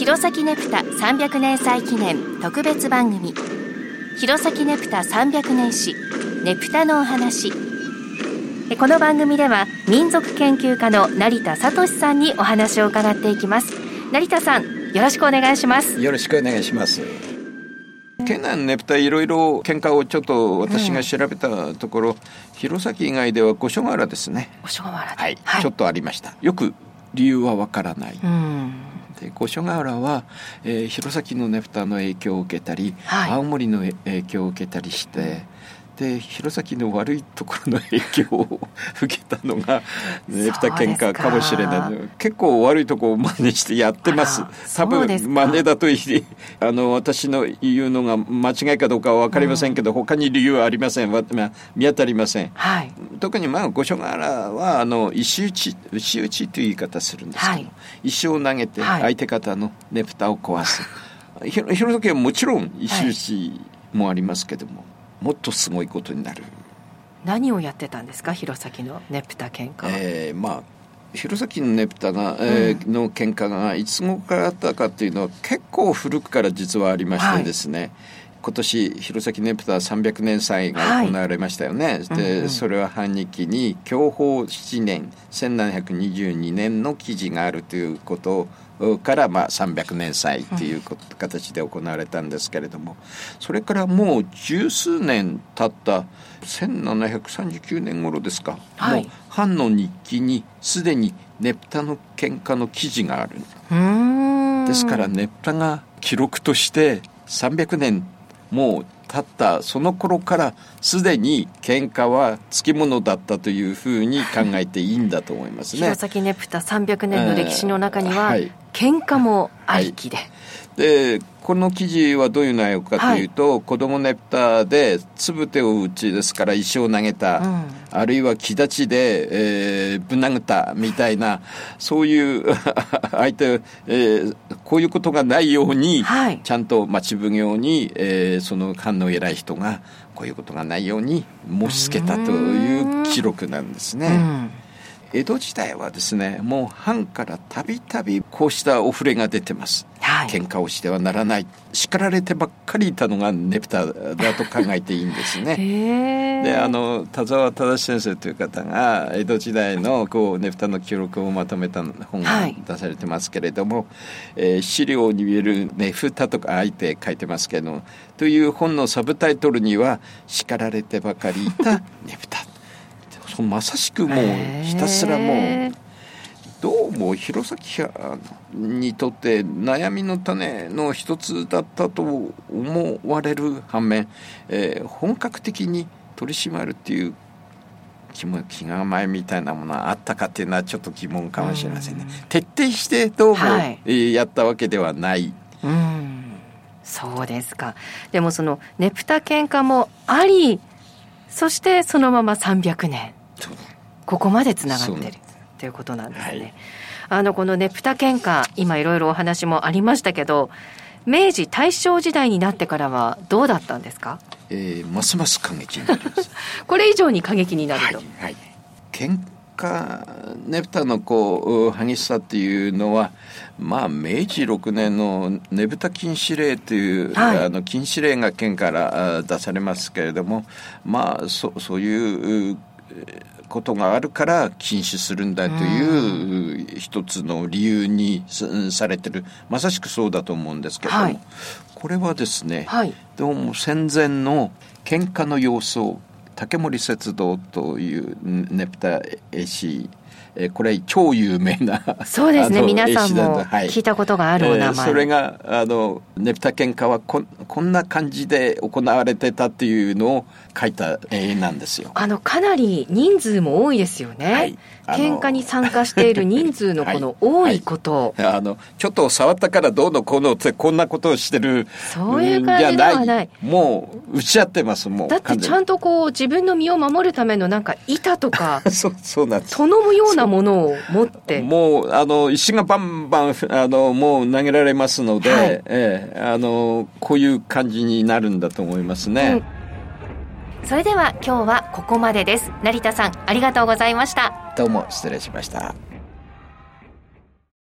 弘前ネプタ300年祭記念特別番組。弘前ネプタ300年史ネプタのお話。この番組では民族研究家の成田聡さんにお話を伺っていきます。成田さんよろしくお願いします。よろしくお願いします。県内のねぷたいろいろ喧嘩をちょっと私が調べたところ、うん、弘前以外では五所川原ですね。五所川原はい、はい、ちょっとありました。よく理由はわからない、うん、で五所川原は、えー、弘前のねぷたの影響を受けたり、はい、青森の影響を受けたりして、で弘前の悪いところの影響を受けたのがねぷた喧嘩かもしれない。結構悪いとこを真似してやってます。多分真似だといい。あの私の言うのが間違いかどうかは分かりませんけど、うん、他に理由はありません、まあ、見当たりません、はい、特にまあ五所川原はあの石打ち石打ちという言い方するんですけど、はい、石を投げて相手方のねぷたを壊す、はい、弘前はもちろん石打ちもありますけども、もっとすごいことになる。何をやってたんですか？弘前のねぷた喧嘩は、えー、まあ弘前のねぷたが、えー、の喧嘩がいつ頃からあったかっていうのは結構古くから実はありましてですね、はい今年弘前ねぷた300年祭が行われましたよね、はい、で、うんうん、それは半日記に享保7年1722年の記事があるということからまあ300年祭っていう形で行われたんですけれども。それからもう十数年経った1739年頃ですか、はい、もう藩の日記にすでにねぷたの喧嘩の記事がある。ですからねぷたが記録として300年もう経ったその頃からすでに喧嘩はつきものだったというふうに考えていいんだと思いますね。弘前ねぷた300年の歴史の中には、はい、喧嘩もありきで。はい。でこの記事はどういう内容かというと、はい、子供ネプタでつぶてを打ちですから石を投げた、うん、あるいは木立ちで、えー、ぶん殴ったみたいなそういう 相手、えー、こういうことがないように、はい、ちゃんと町奉行に、えー、その官の偉い人がこういうことがないように申し付けたという記録なんですね。うん江戸時代はですねもう藩からたびたびこうしたお触れが出てます、はい、喧嘩をしてはならない。叱られてばっかりいたのがねぷただと考えていいんですね。であの田沢忠先生という方が江戸時代のこうねぷたの記録をまとめた本が出されてますけれども、はい、えー、資料に見えるねふたとかあえて書いてますけどという本のサブタイトルには叱られてばかりいたねぷたまさしくもうひたすらもうどうも弘前にとって悩みの種の一つだったと思われる反面、えー、本格的に取り締まるっていう気も気構えみたいなものはあったかっていうのはちょっと疑問かもしれませんね。徹底してどうも、はい、やったわけではない。うんそうですか。でもそのねぷた喧嘩もあり、そしてそのまま300年。ここまでつながってるということなんですね。はい、あのこのねぷた喧嘩今いろいろお話もありましたけど明治大正時代になってからはどうだったんですか、えー、ますます過激になります。これ以上に過激になると、はいはい、喧嘩ねぷたのこう激しさっていうのはまあ明治6年のねぶた禁止令という、はい、あの禁止令が県から出されますけれどもまあそそういうことがあるから禁止するんだという一つの理由にされてる。まさしくそうだと思うんですけども、はい、これはですね、はい、どうも戦前の喧嘩の様子を竹森節道というねぷた絵師えー、これ超有名なそうですね。皆さんも聞いたことがあるお名前、えー、それがあのねぷた喧嘩はここんな感じで行われてたっていうのを書いた絵なんですよ。あのかなり人数も多いですよね、はい、喧嘩に参加している人数のこの 多い。こと、はいはい、あのちょっと触ったからどうのこうのってこんなことをしてるそういう感じではない。もう打ち合ってますもうだってちゃんとこう自分の身を守るためのなんか板とか そうそうなんです。頼むようなものを持って。もうあの石がバンバンあのもう投げられますので、はい、ええ、あのこういう感じになるんだと思いますね、うん、それでは今日はここまでです。成田さんありがとうございました。どうも失礼しました